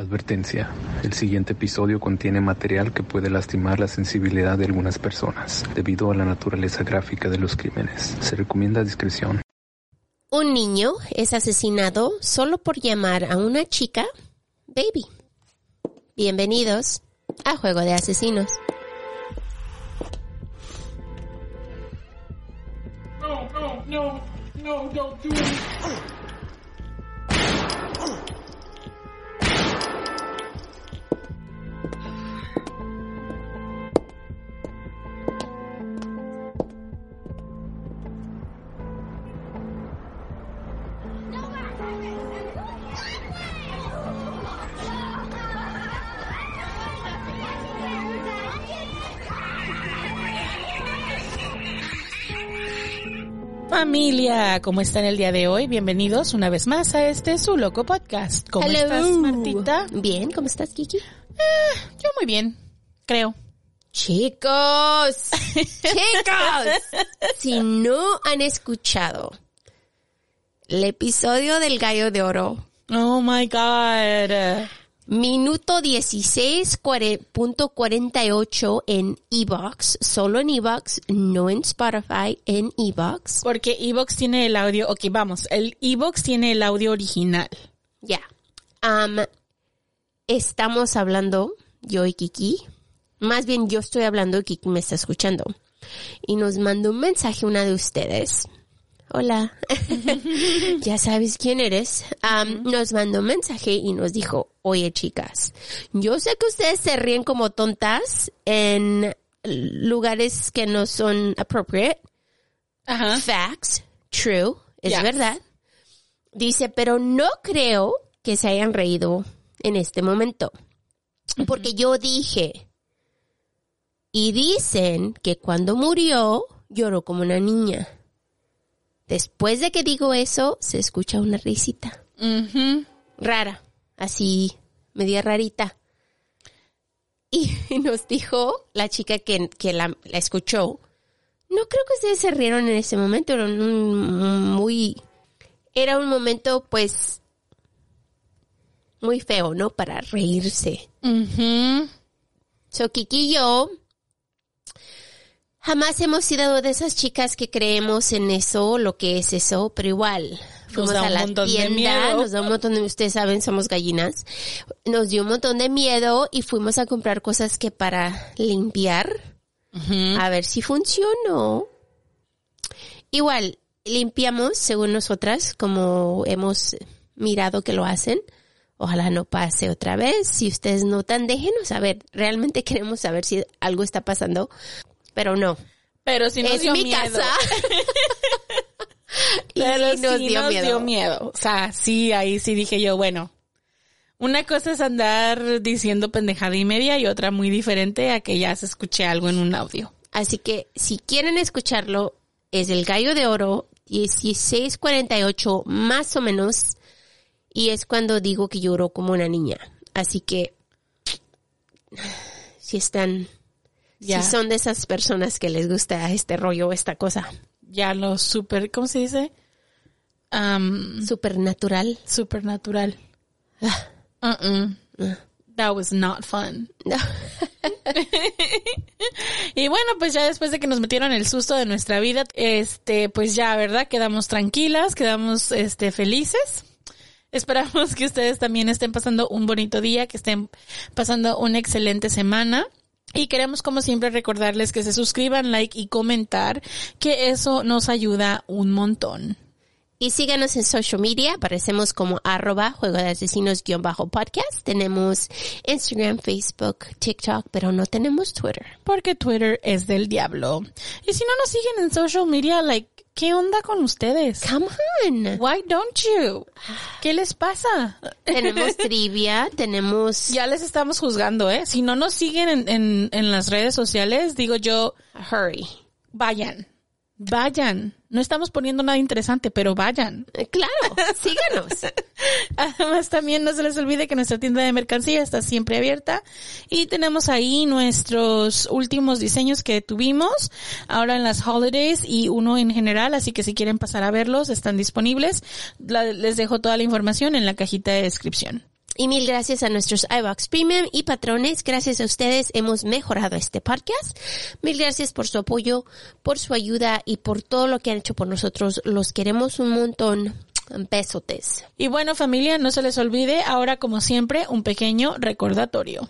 Advertencia. El siguiente episodio contiene material que puede lastimar la sensibilidad de algunas personas debido a la naturaleza gráfica de los crímenes. Se recomienda discreción. Un niño es asesinado solo por llamar a una chica baby. Bienvenidos a Juego de Asesinos. No, no, no, no, don't do it. Familia, ¿cómo están el día de hoy? Bienvenidos una vez más a este su loco podcast. ¿Cómo Hello. estás, Martita? Bien, ¿cómo estás, Kiki? Yo muy bien, creo. Chicos, chicos, si no han escuchado el episodio del Gallo de Oro, Oh my God. Minuto 16.48 en Evox, solo en Evox, no en Spotify, en Evox. Porque Evox tiene el audio, ok, vamos, el Evox tiene el audio original. Ya. Am, estamos hablando, yo y Kiki. Más bien yo estoy hablando y Kiki me está escuchando. Y nos mandó un mensaje una de ustedes. Hola. ya sabes quién eres. Nos mandó un mensaje y nos dijo, oye chicas, yo sé que ustedes se ríen como tontas en lugares que no son appropriate. Ajá. Facts, true, es verdad. Dice, pero no creo que se hayan reído en este momento. Porque yo dije, y dicen que cuando murió lloró como una niña. Después de que digo eso, se escucha una risita. Rara, así, media rarita. Y nos dijo la chica que, que la, la escuchó, no creo que ustedes se rieron en ese momento, era un- muy, era un momento pues muy feo, ¿no? Para reírse. Ujú. So, Kiki y yo jamás hemos sido de esas chicas que creemos en eso, lo que es eso, pero igual. Fuimos da a un la tienda, miedo. nos da un montón de, ustedes saben, somos gallinas. Nos dio un montón de miedo y fuimos a comprar cosas que para limpiar, a ver si funcionó. Igual, limpiamos según nosotras, como hemos mirado que lo hacen. Ojalá no pase otra vez. Si ustedes notan, déjenos saber. Realmente queremos saber si algo está pasando, pero no. Pero si nos es dio mi miedo. casa. y Pero nos sí dio nos miedo. dio miedo. O sea, sí, ahí sí dije yo, bueno. Una cosa es andar diciendo pendejada y media y otra muy diferente a que ya se escuche algo en un audio. Así que si quieren escucharlo, es el gallo de oro 1648 más o menos. Y es cuando digo que lloró como una niña. Así que si están, Si son de esas personas que les gusta este rollo, esta cosa Ya lo super, ¿cómo se dice? Um, supernatural. supernatural. Ah. Uh-uh. That was not fun. No. Y bueno, pues ya después de que nos metieron el susto de nuestra vida, este, pues ya, ¿verdad? Quedamos tranquilas, quedamos, este, felices. Esperamos que ustedes también estén pasando un bonito día, que estén pasando una excelente semana. Y queremos, como siempre, recordarles que se suscriban, like y comentar, que eso nos ayuda un montón. Y síganos en social media, aparecemos como arroba juego de asesinos guion bajo podcast. Tenemos Instagram, Facebook, TikTok, pero no tenemos Twitter. Porque Twitter es del diablo. Y si no nos siguen en social media, like, ¿Qué onda con ustedes? Come on. Why don't you? ¿Qué les pasa? Tenemos trivia, tenemos Ya les estamos juzgando, ¿eh? Si no nos siguen en, en, en las redes sociales, digo yo, hurry. vayan. Vayan. No estamos poniendo nada interesante, pero vayan. Eh, Claro, síganos. Además, también no se les olvide que nuestra tienda de mercancía está siempre abierta y tenemos ahí nuestros últimos diseños que tuvimos ahora en las holidays y uno en general, así que si quieren pasar a verlos, están disponibles. La- les dejo toda la información en la cajita de descripción. Y mil gracias a nuestros iBox Premium y patrones. Gracias a ustedes hemos mejorado este podcast. Mil gracias por su apoyo, por su ayuda y por todo lo que han hecho por nosotros. Los queremos un montón. Besotes. Y bueno, familia, no se les olvide, ahora como siempre, un pequeño recordatorio.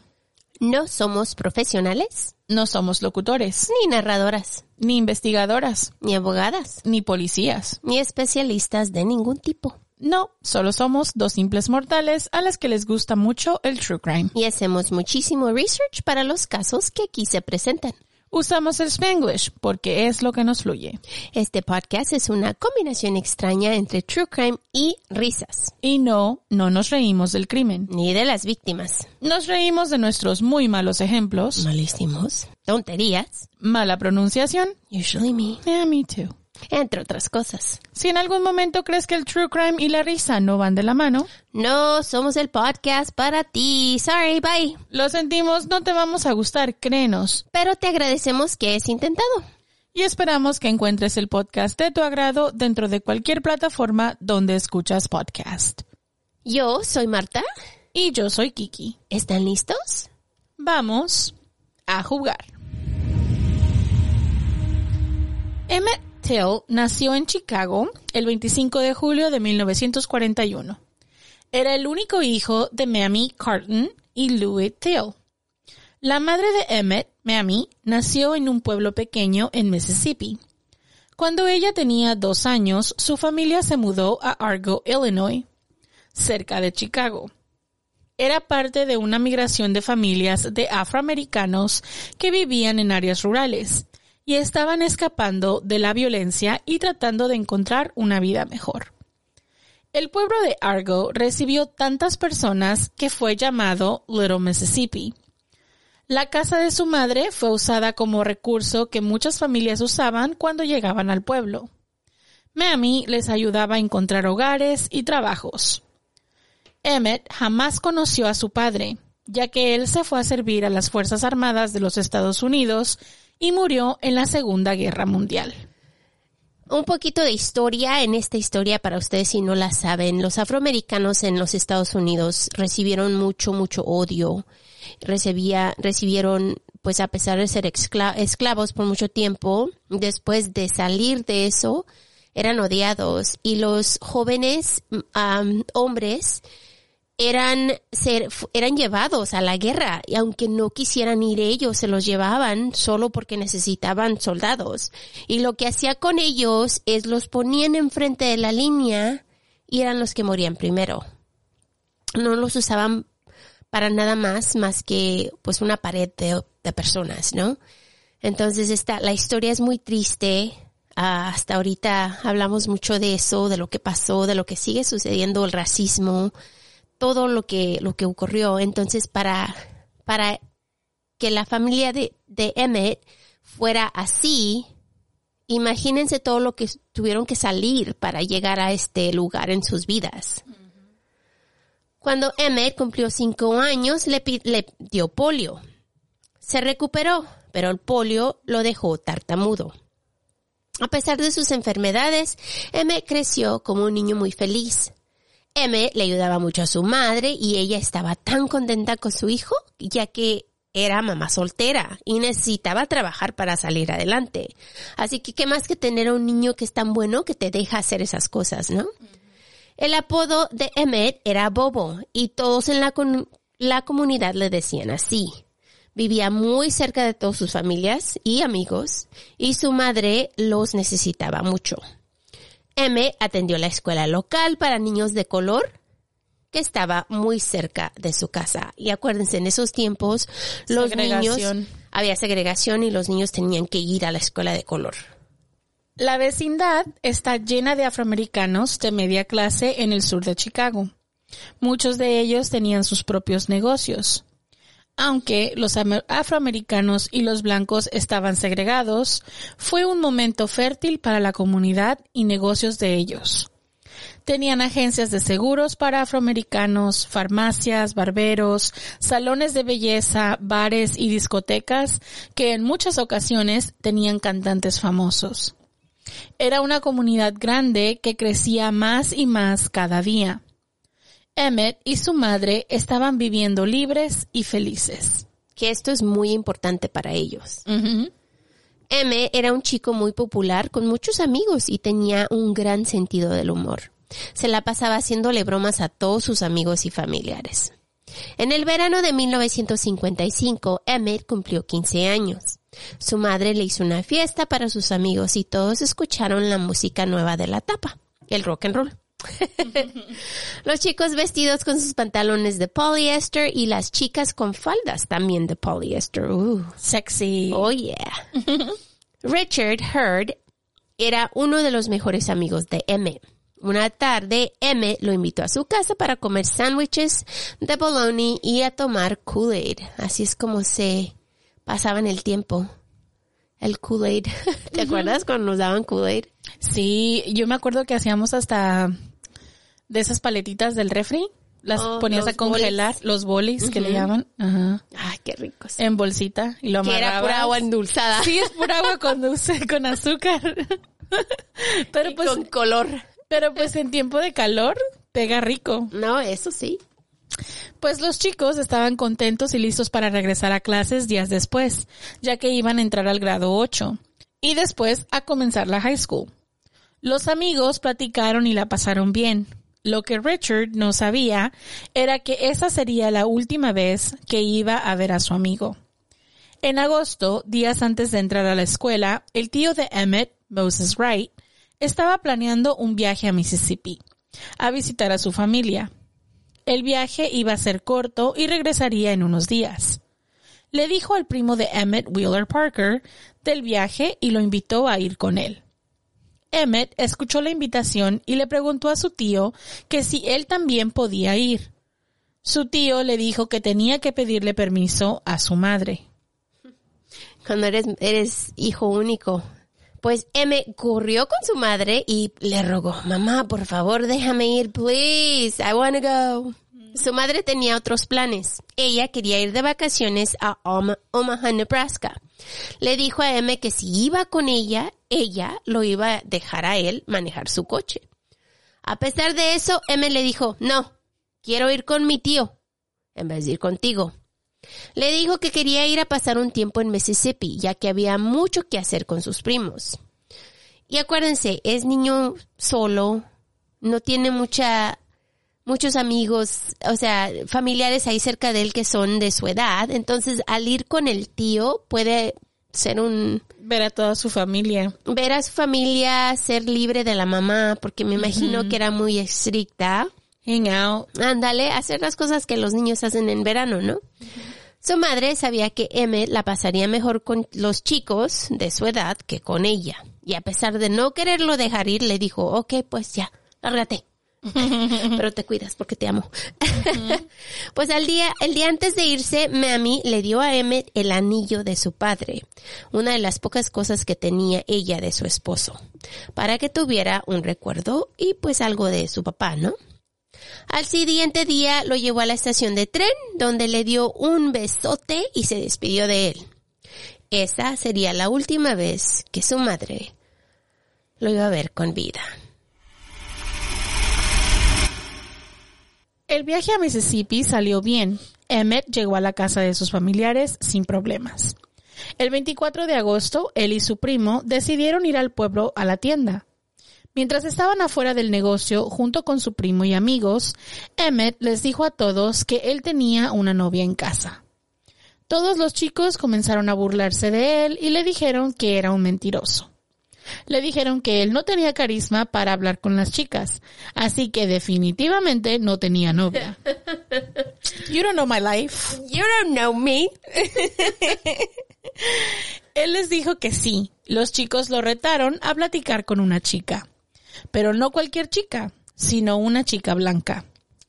No somos profesionales, No somos locutores, ni narradoras, ni investigadoras, ni abogadas, ni policías. ni especialistas de ningún tipo. No, solo somos dos simples mortales a las que les gusta mucho el true crime. Y hacemos muchísimo research para los casos que aquí se presentan. Usamos el Spanglish porque es lo que nos fluye. Este podcast es una combinación extraña entre true crime y risas, Y no, no nos reímos del crimen. ni de las víctimas. Nos reímos de nuestros muy malos ejemplos, Malísimos, tonterías, mala pronunciación, usually me, yeah, me too. Entre otras cosas. Si en algún momento crees que el true crime y la risa no van de la mano, No somos el podcast para ti. Sorry, bye. lo sentimos, no te vamos a gustar, créenos. Pero te agradecemos que es intentado. Y esperamos que encuentres el podcast de tu agrado dentro de cualquier plataforma donde escuchas podcast. Yo soy Marta. Y yo soy Kiki. ¿Están listos? Vamos a jugar. Emmett Till nació en Chicago el 25 de julio de 1941. Era el único hijo de Mamie Carton y Louis Till. La madre de Emmett, Mamie, nació en un pueblo pequeño en Mississippi. Cuando ella tenía dos años, su familia se mudó a Argo, Illinois, cerca de Chicago era parte de una migración de familias de afroamericanos que vivían en áreas rurales y estaban escapando de la violencia y tratando de encontrar una vida mejor. El pueblo de Argo recibió tantas personas que fue llamado Little Mississippi. La casa de su madre fue usada como recurso que muchas familias usaban cuando llegaban al pueblo. Mammy les ayudaba a encontrar hogares y trabajos. Emmett jamás conoció a su padre, ya que él se fue a servir a las Fuerzas Armadas de los Estados Unidos y murió en la Segunda Guerra Mundial. Un poquito de historia en esta historia para ustedes si no la saben. Los afroamericanos en los Estados Unidos recibieron mucho, mucho odio. Recibía, recibieron, pues a pesar de ser esclavos por mucho tiempo, después de salir de eso, eran odiados. Y los jóvenes hombres eran ser, eran llevados a la guerra y aunque no quisieran ir ellos se los llevaban solo porque necesitaban soldados. Y lo que hacía con ellos es los ponían enfrente de la línea y eran los que morían primero. No los usaban para nada más más que pues una pared de, de personas no entonces esta la historia es muy triste. Ah, hasta ahorita hablamos mucho de eso de lo que pasó de lo que sigue sucediendo el racismo todo lo que, lo que ocurrió. Entonces, para, para que la familia de, de Emmett fuera así, imagínense todo lo que tuvieron que salir para llegar a este lugar en sus vidas. Cuando Emmett cumplió cinco años, le, le dio polio. Se recuperó, pero el polio lo dejó tartamudo. A pesar de sus enfermedades, Emmett creció como un niño muy feliz. M le ayudaba mucho a su madre y ella estaba tan contenta con su hijo, ya que era mamá soltera y necesitaba trabajar para salir adelante. Así que qué más que tener a un niño que es tan bueno que te deja hacer esas cosas, ¿no? El apodo de Emmett era Bobo y todos en la, con- la comunidad le decían así. Vivía muy cerca de todas sus familias y amigos y su madre los necesitaba mucho. M atendió la escuela local para niños de color que estaba muy cerca de su casa. Y acuérdense, en esos tiempos los niños había segregación y los niños tenían que ir a la escuela de color. La vecindad está llena de afroamericanos de media clase en el sur de Chicago. Muchos de ellos tenían sus propios negocios. Aunque los am- afroamericanos y los blancos estaban segregados, fue un momento fértil para la comunidad y negocios de ellos. Tenían agencias de seguros para afroamericanos, farmacias, barberos, salones de belleza, bares y discotecas que en muchas ocasiones tenían cantantes famosos. Era una comunidad grande que crecía más y más cada día. Emmett y su madre estaban viviendo libres y felices. Que esto es muy importante para ellos. M era un chico muy popular con muchos amigos y tenía un gran sentido del humor. Se la pasaba haciéndole bromas a todos sus amigos y familiares. En el verano de 1955, Emmett cumplió 15 años. Su madre le hizo una fiesta para sus amigos y todos escucharon la música nueva de la etapa, el rock and roll. Los chicos vestidos con sus pantalones de poliéster y las chicas con faldas también de poliéster. Uh. Sexy. Oh yeah. Richard Hurd era uno de los mejores amigos de M. Una tarde, M lo invitó a su casa para comer sándwiches de bologna y a tomar Kool-Aid. Así es como se pasaban el tiempo. El Kool-Aid. ¿Te acuerdas cuando nos daban Kool-Aid? Sí, yo me acuerdo que hacíamos hasta de esas paletitas del refri. Las Oh, ponías a congelar, bolis. los bolis que le llaman. Ajá. Ay, qué ricos. En bolsita y lo que era amarrabas. pura agua endulzada. Sí, es pura agua con dulce, con azúcar. Pero Y pues, con color. pero pues en tiempo de calor pega rico. No, eso sí. Pues los chicos estaban contentos y listos para regresar a clases días después, ya que iban a entrar al grado 8 y después a comenzar la high school. Los amigos platicaron y la pasaron bien. Lo que Richard no sabía era que esa sería la última vez que iba a ver a su amigo. En agosto, días antes de entrar a la escuela, el tío de Emmett, Moses Wright, estaba planeando un viaje a Mississippi, a visitar a su familia. El viaje iba a ser corto y regresaría en unos días. Le dijo al primo de Emmett Wheeler Parker del viaje y lo invitó a ir con él. Emmett escuchó la invitación y le preguntó a su tío que si él también podía ir. Su tío le dijo que tenía que pedirle permiso a su madre. cuando eres, eres hijo único. Pues M corrió con su madre y le rogó, mamá, por favor, déjame ir, please, I wanna go. Su madre tenía otros planes. Ella quería ir de vacaciones a Oma- Omaha, Nebraska. Le dijo a M que si iba con ella, ella lo iba a dejar a él manejar su coche. A pesar de eso, M le dijo, no, quiero ir con mi tío, en vez de ir contigo. Le dijo que quería ir a pasar un tiempo en Mississippi, ya que había mucho que hacer con sus primos. Y acuérdense, es niño solo, no tiene mucha, muchos amigos, o sea, familiares ahí cerca de él que son de su edad. Entonces, al ir con el tío, puede ser un, Ver a toda su familia. ver a su familia, ser libre de la mamá, porque me imagino que era muy estricta. Hang out. Ándale, hacer las cosas que los niños hacen en verano, ¿no? Su madre sabía que M la pasaría mejor con los chicos de su edad que con ella. Y a pesar de no quererlo dejar ir, le dijo, ok, pues ya, lárgate. Pero te cuidas porque te amo. pues al día, el día antes de irse, Mami le dio a Emmett el anillo de su padre, una de las pocas cosas que tenía ella de su esposo, para que tuviera un recuerdo y pues algo de su papá, ¿no? Al siguiente día lo llevó a la estación de tren, donde le dio un besote y se despidió de él. Esa sería la última vez que su madre lo iba a ver con vida. El viaje a Mississippi salió bien. Emmett llegó a la casa de sus familiares sin problemas. El 24 de agosto, él y su primo decidieron ir al pueblo a la tienda. Mientras estaban afuera del negocio junto con su primo y amigos, Emmett les dijo a todos que él tenía una novia en casa. Todos los chicos comenzaron a burlarse de él y le dijeron que era un mentiroso. Le dijeron que él no tenía carisma para hablar con las chicas, así que definitivamente no tenía novia. You don't know my life. You don't know me. Él les dijo que sí. Los chicos lo retaron a platicar con una chica. Pero no cualquier chica, sino una chica blanca.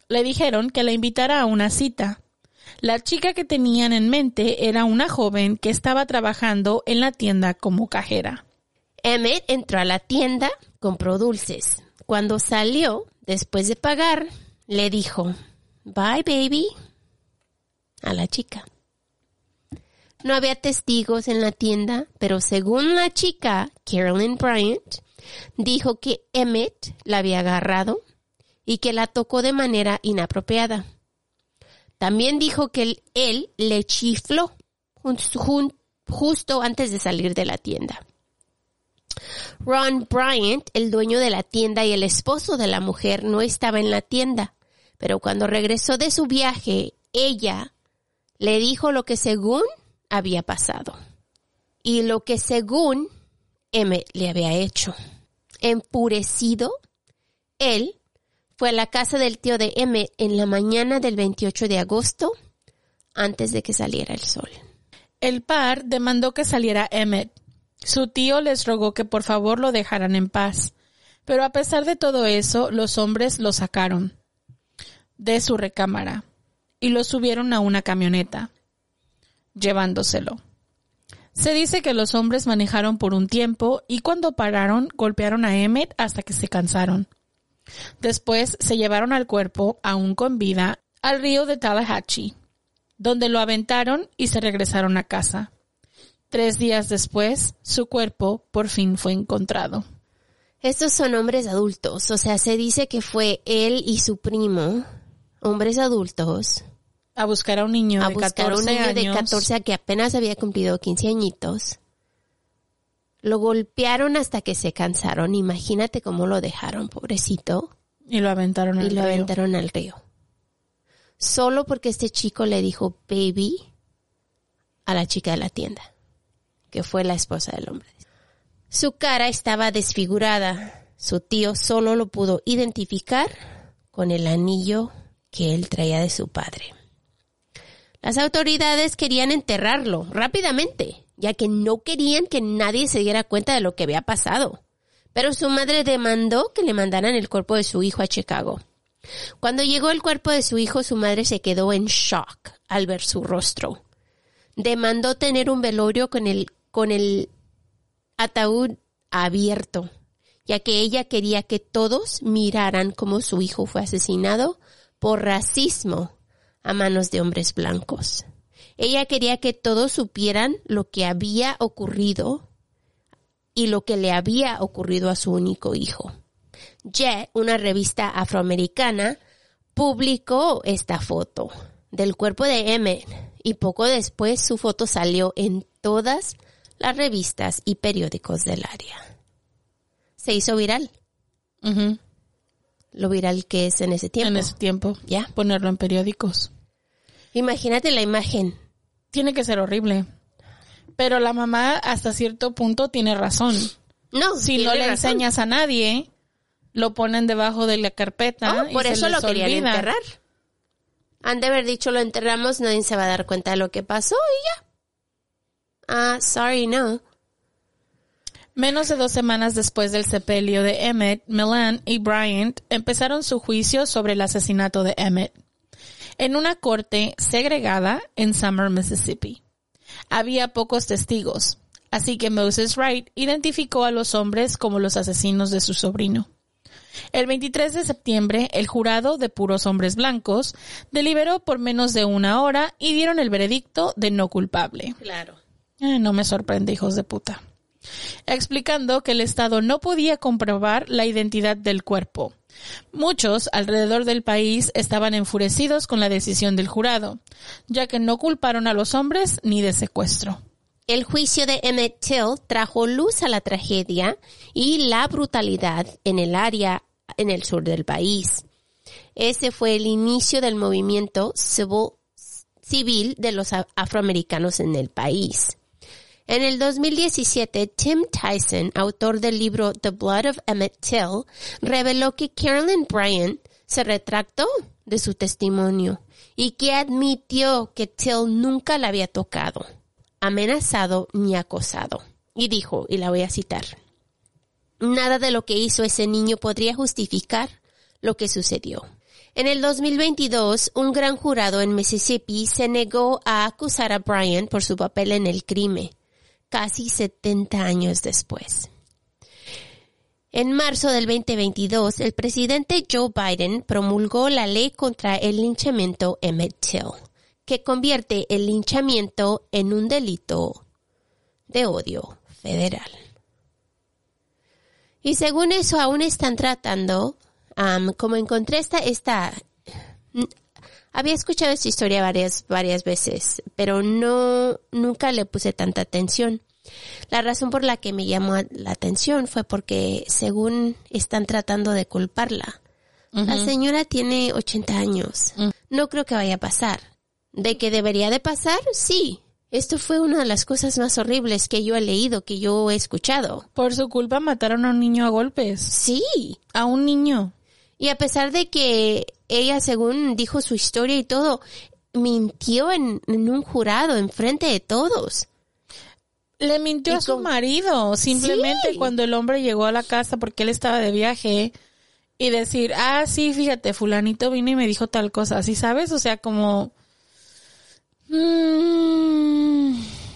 Le dijeron que la invitara a una cita. La chica que tenían en mente era una joven que estaba trabajando en la tienda como cajera. Emmett entró a la tienda, compró dulces. Cuando salió, después de pagar, le dijo, Bye, baby, a la chica. No había testigos en la tienda, pero según la chica, Carolyn Bryant, dijo que Emmett la había agarrado y que la tocó de manera inapropiada. También dijo que él, le chifló justo antes de salir de la tienda. Ron Bryant, el dueño de la tienda y el esposo de la mujer, no estaba en la tienda, pero cuando regresó de su viaje, ella le dijo lo que según había pasado y lo que según Emmett le había hecho. Empurecido, él fue a la casa del tío de Emmett en la mañana del 28 de agosto, antes de que saliera el sol. El par demandó que saliera Emmett. Su tío les rogó que por favor lo dejaran en paz. Pero a pesar de todo eso, los hombres lo sacaron de su recámara y lo subieron a una camioneta, llevándoselo. Se dice que los hombres manejaron por un tiempo y cuando pararon golpearon a Emmett hasta que se cansaron. Después se llevaron al cuerpo, aún con vida, al río de Tallahatchie, donde lo aventaron y se regresaron a casa. Tres días después, su cuerpo por fin fue encontrado. Estos son hombres adultos, o sea, se dice que fue él y su primo, hombres adultos, A buscar a un niño a de buscar 14 a un niño años. de 14 que apenas había cumplido 15 añitos. Lo golpearon hasta que se cansaron. Imagínate cómo lo dejaron, pobrecito, y lo aventaron al y lo río. aventaron al río. Solo porque este chico le dijo baby a la chica de la tienda, que fue la esposa del hombre. Su cara estaba desfigurada. Su tío solo lo pudo identificar con el anillo que él traía de su padre. Las autoridades querían enterrarlo rápidamente, ya que no querían que nadie se diera cuenta de lo que había pasado. Pero su madre demandó que le mandaran el cuerpo de su hijo a Chicago. Cuando llegó el cuerpo de su hijo, su madre se quedó en shock al ver su rostro. Demandó tener un velorio con el, con el ataúd abierto, ya que ella quería que todos miraran cómo su hijo fue asesinado por racismo a manos de hombres blancos. Ella quería que todos supieran lo que había ocurrido y lo que le había ocurrido a su único hijo. Jet, una revista afroamericana, publicó esta foto del cuerpo de Emmett y poco después su foto salió en todas las revistas y periódicos del área. Se hizo viral, lo viral que es en ese tiempo. En ese tiempo. Ya. Ponerlo en periódicos. Imagínate la imagen. Tiene que ser horrible. Pero la mamá hasta cierto punto tiene razón. No, Si no le razón. enseñas a nadie, lo ponen debajo de la carpeta. Oh, y por se eso lo querían olvida. enterrar. Han de haber dicho lo enterramos, nadie se va a dar cuenta de lo que pasó y ya. Ah, sorry, no. Menos de dos semanas después del sepelio de Emmett, Milan y Bryant empezaron su juicio sobre el asesinato de Emmett en una corte segregada en Summer, Mississippi. Había pocos testigos, así que Moses Wright identificó a los hombres como los asesinos de su sobrino. El 23 de septiembre, el jurado de puros hombres blancos deliberó por menos de una hora y dieron el veredicto de no culpable. Claro. Eh, no me sorprende, hijos de puta. Explicando que el Estado no podía comprobar la identidad del cuerpo. Muchos alrededor del país estaban enfurecidos con la decisión del jurado, ya que no culparon a los hombres ni de secuestro. El juicio de Emmett Till trajo luz a la tragedia y la brutalidad en el área en el sur del país. Ese fue el inicio del movimiento civil, de los afroamericanos en el país. En el 2017, Tim Tyson, autor del libro The Blood of Emmett Till, reveló que Carolyn Bryant se retractó de su testimonio y que admitió que Till nunca la había tocado. amenazado ni acosado. Y dijo, y la voy a citar, nada de lo que hizo ese niño podría justificar lo que sucedió. En el 2022, un gran jurado en Mississippi se negó a acusar a Brian por su papel en el crimen, casi 70 años después. En marzo del 2022, el presidente Joe Biden promulgó la ley contra el linchamiento Emmett Till, que convierte el linchamiento en un delito de odio federal. Y según eso, aún están tratando, como encontré esta, esta, había escuchado esta historia varias, varias veces, pero no, nunca le puse tanta atención. La razón por la que me llamó la atención fue porque según están tratando de culparla. La señora tiene 80 años. No creo que vaya a pasar. ¿De que debería de pasar? Sí. Esto fue una de las cosas más horribles que yo he leído, que yo he escuchado. Por su culpa mataron a un niño a golpes. Sí. A un niño. Y a pesar de que ella, según dijo su historia y todo, mintió en, en un jurado, enfrente de todos. Le mintió Y a su con- marido, simplemente Sí. cuando el hombre llegó a la casa porque él estaba de viaje y decir, ah, sí, fíjate, fulanito vino y me dijo tal cosa, ¿así sabes? O sea, como... mm,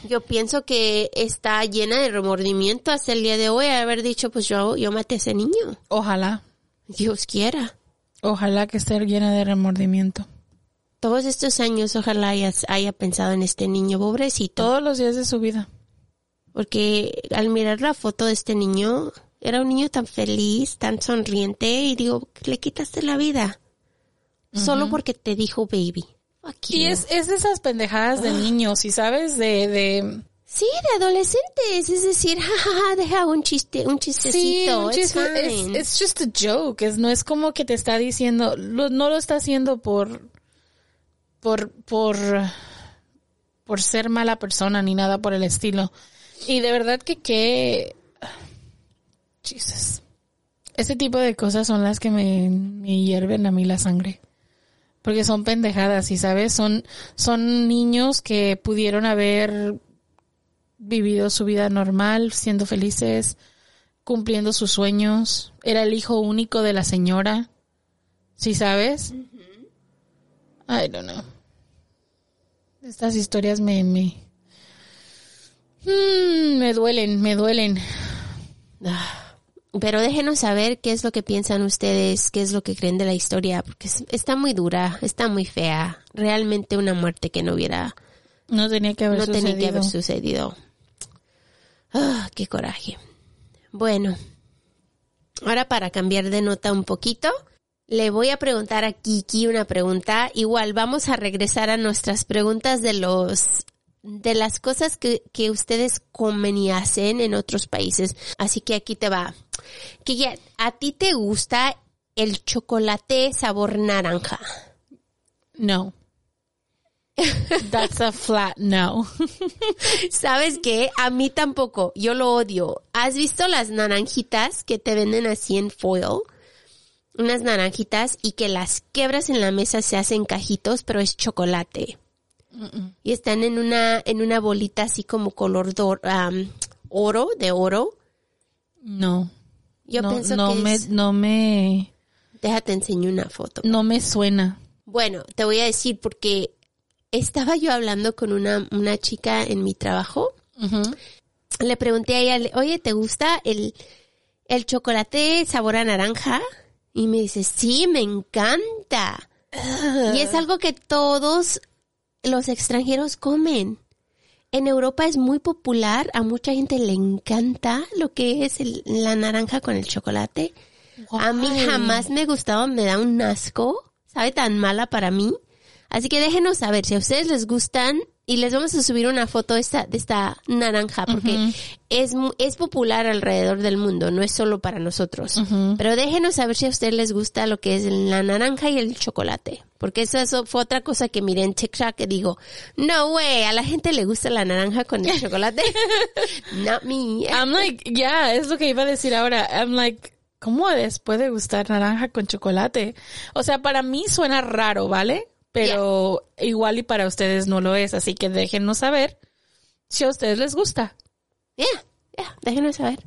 Yo pienso que está llena de remordimiento hasta el día de hoy haber dicho, pues yo, yo maté a ese niño. ojalá, Dios quiera. Ojalá que esté llena de remordimiento. Todos estos años ojalá haya, haya pensado en este niño pobrecito. Todos los días de su vida. Porque al mirar la foto de este niño, era un niño tan feliz, tan sonriente, y digo, le quitaste la vida. Solo porque te dijo baby. Fuck Y es, es de esas pendejadas de niños, ¿y sabes? De, de... Sí, de adolescentes, es decir, jajaja, deja un chiste, un Sí, chistecito, un it's it's just a joke. Es, no es como que te está diciendo, lo- no lo está haciendo por, por, por, por ser mala persona ni nada por el estilo. Y de verdad que que, Jesus. Ese tipo de cosas son las que me, me hierven a mí la sangre. Porque son pendejadas, y sabes, son, son niños que pudieron haber vivido su vida normal, siendo felices, cumpliendo sus sueños. Era el hijo único de la señora. ¿Sí sabes? I don't know. Estas historias me, me, Mm, me duelen, me duelen. Pero déjenos saber qué es lo que piensan ustedes, qué es lo que creen de la historia, porque es- está muy dura, está muy fea. Realmente una muerte que no hubiera, No tenía que haber no tenía que haber sucedido. sucedido. Ah, qué coraje. Bueno, ahora para cambiar de nota un poquito, le voy a preguntar a Kiki una pregunta. Igual vamos a regresar a nuestras preguntas de los de las cosas que, que ustedes comen y hacen en otros países. Así que aquí te va. Kiki, ¿a ti te gusta el chocolate sabor naranja? No. That's a flat no. ¿Sabes qué? A mí tampoco. Yo lo odio. ¿Has visto las naranjitas que te venden así en foil? Unas naranjitas y que las quebras en la mesa se hacen cajitos, pero es chocolate. Y están en una, en una bolita así como color dor- oro, de oro. No. Yo no, pienso no que me, es- no me, Déjate enseño una foto. no me suena. Bueno, te voy a decir porque estaba yo hablando con una, una chica en mi trabajo le pregunté a ella, oye, ¿te gusta el, el chocolate sabor a naranja? Y me dice, sí, me encanta. Y es algo que todos los extranjeros comen. En Europa es muy popular, a mucha gente le encanta lo que es el- la naranja con el chocolate. A mí jamás me gustaba, me da un asco, sabe tan mala para mí. Así que déjenos saber si a ustedes les gustan y les vamos a subir una foto de esta, de esta naranja porque es, es popular alrededor del mundo, no es solo para nosotros. Pero déjenos saber si a ustedes les gusta lo que es la naranja y el chocolate. Porque eso, eso fue otra cosa que miré en TikTok que digo, no way, a la gente le gusta la naranja con el chocolate. Not me. I'm like, yeah, es lo que iba a decir ahora. I'm like, ¿cómo les puede gustar naranja con chocolate? O sea, para mí suena raro, ¿vale? Pero igual y para ustedes no lo es, así que déjenos saber Si a ustedes les gusta. Ya, ya, déjenos saber.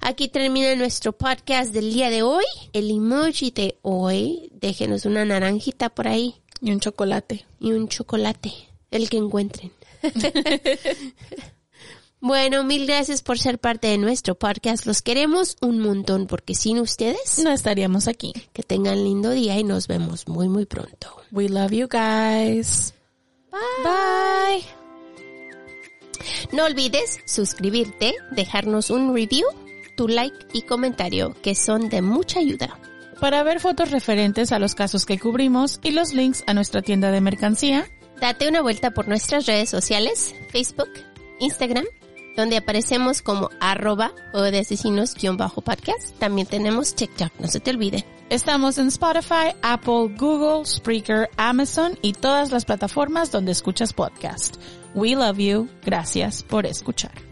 Aquí termina nuestro podcast del día de hoy. El emoji de hoy, déjenos una naranjita por ahí Y un chocolate. y un chocolate, el que encuentren. bueno, mil gracias por ser parte de nuestro podcast. Los queremos un montón porque sin ustedes, No estaríamos aquí. que tengan lindo día y nos vemos muy, muy pronto. We love you guys. Bye. No olvides suscribirte, dejarnos un review, tu like y comentario que son de mucha ayuda. Para ver fotos referentes a los casos que cubrimos y los links a nuestra tienda de mercancía, Date una vuelta por nuestras redes sociales, Facebook, Instagram, donde aparecemos como arroba juego de asesinos-podcast. También tenemos TikTok, no se te olvide. estamos en Spotify, Apple, Google, Spreaker, Amazon y todas las plataformas donde escuchas podcast. We love you. Gracias por escuchar.